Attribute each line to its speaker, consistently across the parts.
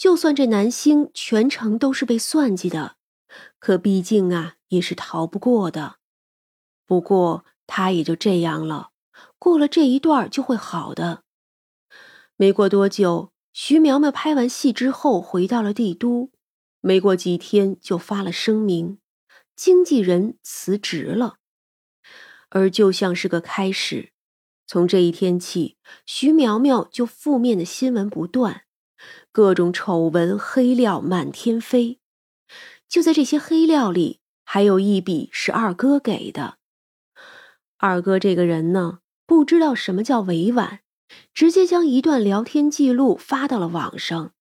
Speaker 1: 就算这南星全程都是被算计的，可毕竟啊，也是逃不过的。不过他也就这样了，过了这一段就会好的。没过多久，徐苗苗拍完戏之后回到了帝都，没过几天就发了声明，经纪人辞职了。而就像是个开始，从这一天起，徐苗苗就负面的新闻不断。各种丑闻黑料满天飞，就在这些黑料里，还有一笔是二哥给的。二哥这个人呢，不知道什么叫委婉，直接将一段聊天记录发到了网上。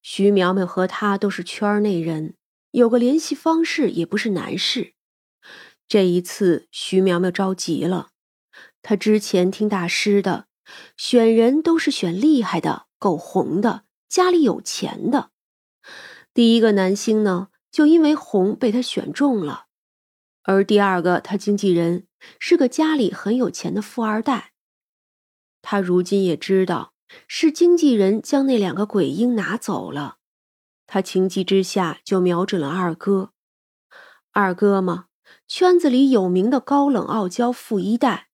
Speaker 1: 徐苗苗和他都是圈内人，有个联系方式也不是难事。这一次，徐苗苗着急了，他之前听大师的，选人都是选厉害的、够红的。家里有钱的，第一个男星呢，就因为红被他选中了，而第二个他经纪人是个家里很有钱的富二代。他如今也知道是经纪人将那两个鬼婴拿走了，他情急之下就瞄准了二哥。二哥嘛，圈子里有名的高冷傲娇富一代，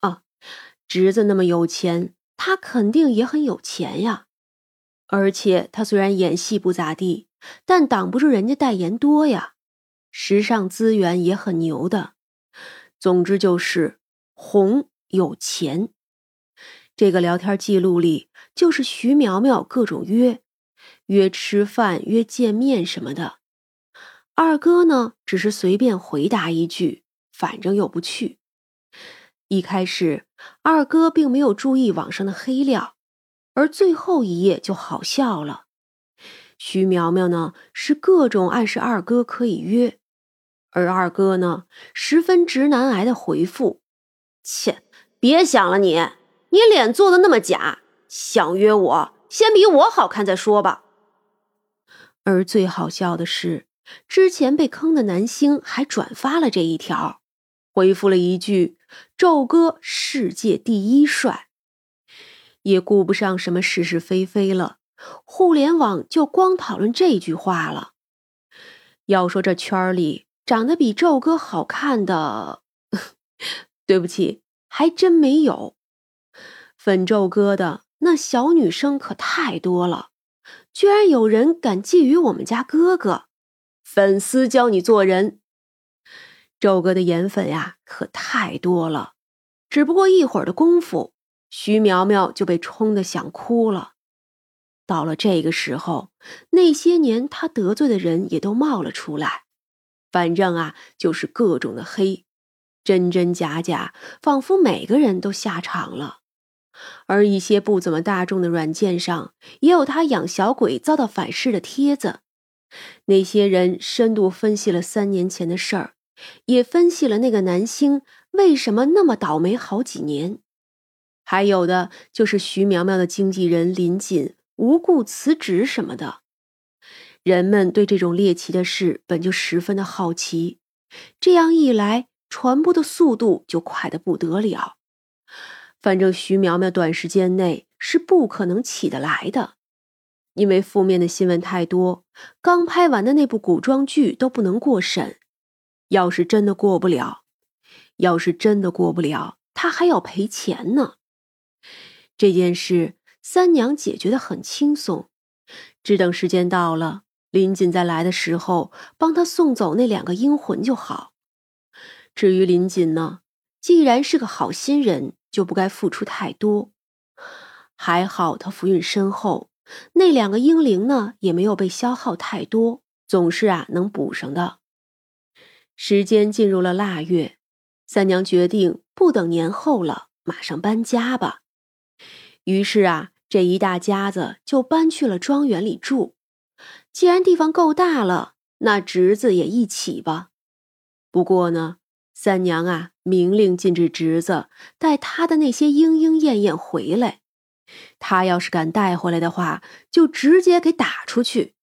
Speaker 1: 啊，侄子那么有钱，他肯定也很有钱呀。而且他虽然演戏不咋地，但挡不住人家代言多呀，时尚资源也很牛的。总之就是红有钱。这个聊天记录里就是徐苗苗各种约，约吃饭、约见面什么的。二哥呢，只是随便回答一句，反正又不去。一开始，二哥并没有注意网上的黑料。而最后一页就好笑了，徐苗苗呢是各种暗示二哥可以约，而二哥呢十分直男癌的回复：“切，别想了，你你脸做的那么假，想约我先比我好看再说吧。”而最好笑的是，之前被坑的男星还转发了这一条，回复了一句：“宙哥世界第一帅。”也顾不上什么是是非非了，互联网就光讨论这句话了。要说这圈里长得比宙哥好看的，对不起，还真没有。粉宙哥的那小女生可太多了，居然有人敢觊觎我们家哥哥。粉丝教你做人，宙哥的颜粉呀，可太多了。只不过一会儿的功夫。徐苗苗就被冲得想哭了。到了这个时候，那些年他得罪的人也都冒了出来。反正啊，就是各种的黑，真真假假，仿佛每个人都下场了。而一些不怎么大众的软件上，也有他养小鬼遭到反噬的帖子。那些人深度分析了三年前的事儿，也分析了那个男星为什么那么倒霉好几年。还有的就是徐苗苗的经纪人林锦无故辞职什么的，人们对这种猎奇的事本就十分的好奇，这样一来，传播的速度就快得不得了。反正徐苗苗短时间内是不可能起得来的，因为负面的新闻太多，刚拍完的那部古装剧都不能过审。要是真的过不了，要是真的过不了，他还要赔钱呢。这件事三娘解决的很轻松，只等时间到了，林锦再来的时候，帮他送走那两个阴魂就好。至于林锦呢，既然是个好心人，就不该付出太多。还好他福运深厚，那两个婴灵呢也没有被消耗太多，总是啊能补上的。时间进入了腊月，三娘决定不等年后了，马上搬家吧。于是啊，这一大家子就搬去了庄园里住。既然地方够大了，那侄子也一起吧。不过呢，三娘啊，明令禁止侄子带他的那些莺莺燕燕回来。他要是敢带回来的话，就直接给打出去。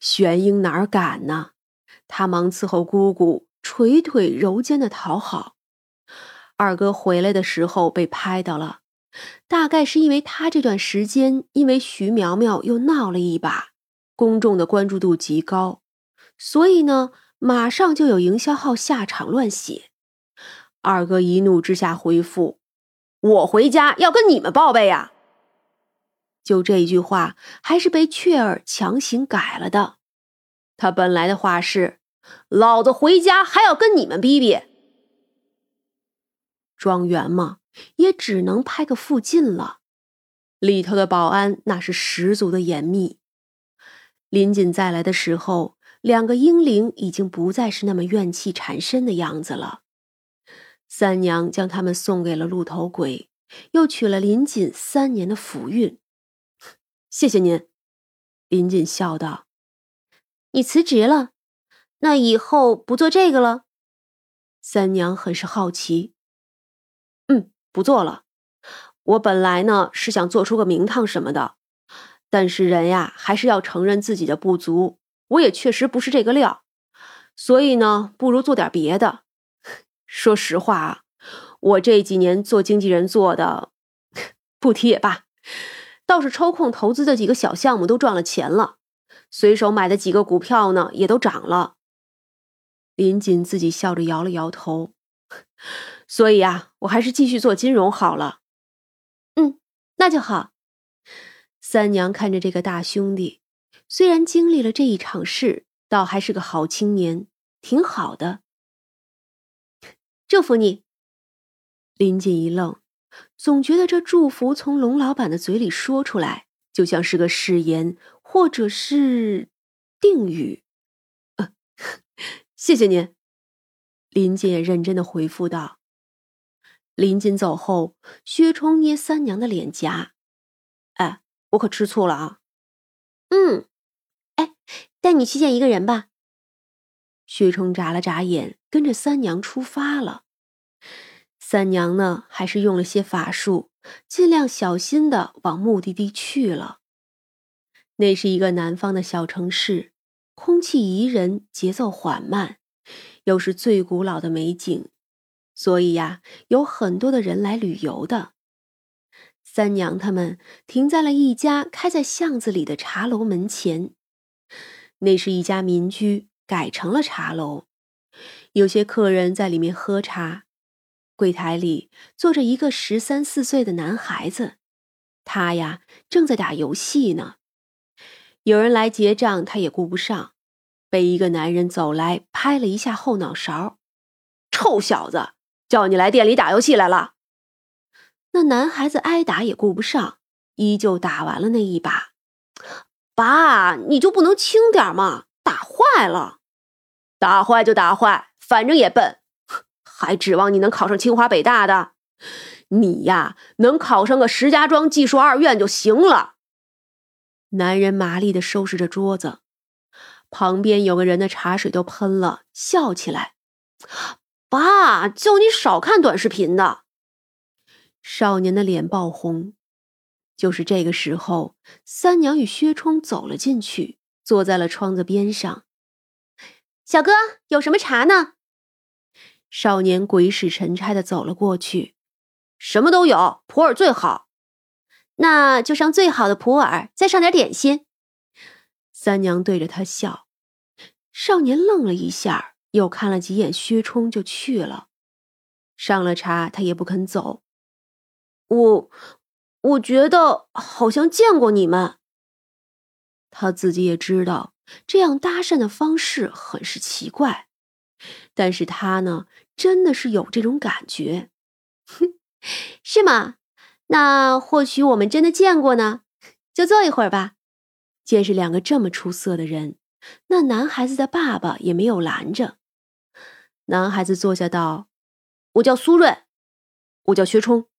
Speaker 1: 玄英哪敢呢？他忙伺候姑姑，捶腿揉肩的讨好。二哥回来的时候被拍到了。大概是因为他这段时间因为徐苗苗又闹了一把，公众的关注度极高，所以呢，马上就有营销号下场乱写。二哥一怒之下回复：“我回家要跟你们报备呀。”就这一句话，还是被雀儿强行改了的。他本来的话是：“老子回家还要跟你们逼逼。”庄园嘛，也只能拍个附近了。里头的保安那是十足的严密。林锦再来的时候，两个婴灵已经不再是那么怨气缠身的样子了。三娘将他们送给了鹿头鬼，又取了林锦三年的福运。谢谢您，林锦笑道：“你辞职了，那以后不做这个了？”三娘很是好奇。不做了。我本来呢是想做出个名堂什么的，但是人呀还是要承认自己的不足。我也确实不是这个料，所以呢，不如做点别的。说实话啊，我这几年做经纪人做的，不提也罢。倒是抽空投资的几个小项目都赚了钱了，随手买的几个股票呢也都涨了。林锦自己笑着摇了摇头。所以啊，我还是继续做金融好了。嗯，那就好。三娘看着这个大兄弟，虽然经历了这一场事，倒还是个好青年，挺好的。祝福你。林锦一愣，总觉得这祝福从龙老板的嘴里说出来，就像是个誓言，或者是定语。谢谢您。林锦也认真的回复道。林锦走后，薛冲捏三娘的脸颊：“哎，我可吃醋了啊。”“嗯，哎，带你去见一个人吧。”薛冲眨了眨眼，跟着三娘出发了。三娘呢，还是用了些法术，尽量小心的往目的地去了。那是一个南方的小城市，空气宜人，节奏缓慢，又是最古老的美景。所以呀，有很多的人来旅游的。三娘他们停在了一家开在巷子里的茶楼门前，那是一家民居，改成了茶楼。有些客人在里面喝茶，柜台里坐着一个十三四岁的男孩子，他呀正在打游戏呢。有人来结账，他也顾不上，被一个男人走来拍了一下后脑勺：“臭小子！”叫你来店里打游戏来了，那男孩子挨打也顾不上，依旧打完了那一把。爸，你就不能轻点吗？打坏了，打坏就打坏，反正也笨，还指望你能考上清华北大的？你呀，能考上个石家庄技术二院就行了。男人麻利的收拾着桌子，旁边有个人的茶水都喷了，笑起来。爸，叫你少看短视频的。少年的脸爆红。就是这个时候，三娘与薛冲走了进去，坐在了窗子边上。小哥，有什么茶呢？少年鬼使神差的走了过去。什么都有，普洱最好。那就上最好的普洱，再上点点心。三娘对着他笑。少年愣了一下。又看了几眼薛冲，就去了。上了茶，他也不肯走。我，我觉得好像见过你们。他自己也知道这样搭讪的方式很是奇怪，但是他呢，真的是有这种感觉。哼，是吗？那或许我们真的见过呢。就坐一会儿吧。见是两个这么出色的人，那男孩子的爸爸也没有拦着。男孩子坐下道：“我叫苏瑞，我叫薛冲。”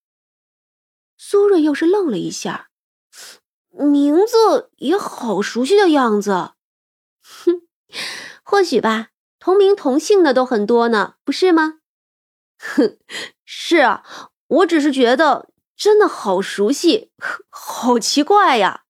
Speaker 1: 苏瑞又是愣了一下，名字也好熟悉的样子。哼，或许吧，同名同姓的都很多呢，不是吗？哼，是啊，我只是觉得真的好熟悉，好奇怪呀。